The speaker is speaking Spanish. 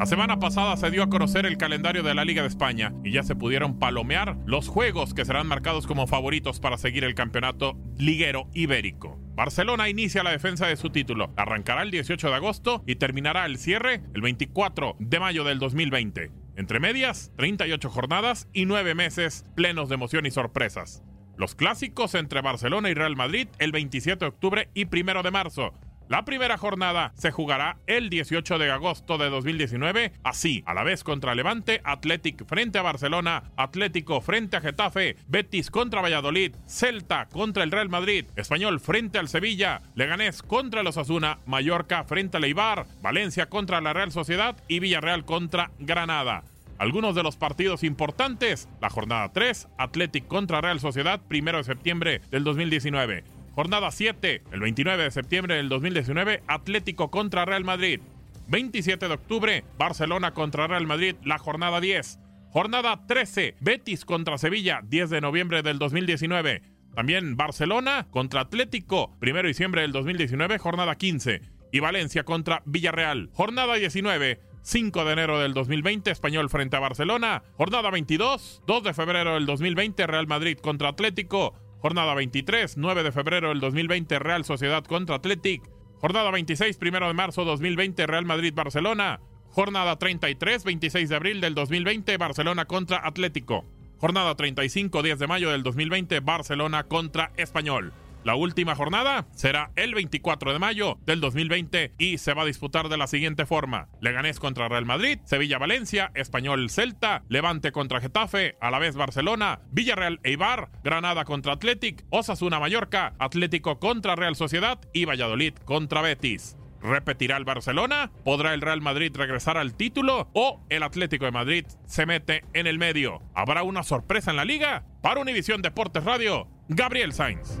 La semana pasada se dio a conocer el calendario de la Liga de España y ya se pudieron palomear los juegos que serán marcados como favoritos para seguir el campeonato liguero ibérico. Barcelona inicia la defensa de su título. Arrancará el 18 de agosto y terminará el cierre el 24 de mayo del 2020. Entre medias, 38 jornadas y 9 meses plenos de emoción y sorpresas. Los clásicos entre Barcelona y Real Madrid el 27 de octubre y 1 de marzo. La primera jornada se jugará el 18 de agosto de 2019, así, a la vez contra Levante, Athletic frente a Barcelona, Atlético frente a Getafe, Betis contra Valladolid, Celta contra el Real Madrid, Español frente al Sevilla, Leganés contra los Osasuna, Mallorca frente al Eibar, Valencia contra la Real Sociedad y Villarreal contra Granada. Algunos de los partidos importantes, la jornada 3, Athletic contra Real Sociedad, 1 de septiembre del 2019. Jornada 7, el 29 de septiembre del 2019, Atlético contra Real Madrid. 27 de octubre, Barcelona contra Real Madrid, la jornada 10. Jornada 13, Betis contra Sevilla, 10 de noviembre del 2019. También Barcelona contra Atlético, 1 de diciembre del 2019, jornada 15. Y Valencia contra Villarreal, jornada 19. 5 de enero del 2020, Español frente a Barcelona. Jornada 22, 2 de febrero del 2020, Real Madrid contra Atlético. Jornada 23, 9 de febrero del 2020, Real Sociedad contra Athletic. Jornada 26, 1 de marzo 2020, Real Madrid-Barcelona. Jornada 33, 26 de abril del 2020, Barcelona contra Atlético. Jornada 35, 10 de mayo del 2020, Barcelona contra Español. La última jornada será el 24 de mayo del 2020 y se va a disputar de la siguiente forma. Leganés contra Real Madrid, Sevilla-Valencia, Español-Celta, Levante contra Getafe, Alavés Barcelona, Villarreal-Eibar, Granada contra Athletic, Osasuna-Mallorca, Atlético contra Real Sociedad y Valladolid contra Betis. ¿Repetirá el Barcelona? ¿Podrá el Real Madrid regresar al título? ¿O el Atlético de Madrid se mete en el medio? ¿Habrá una sorpresa en la liga? Para Univisión Deportes Radio, Gabriel Sainz.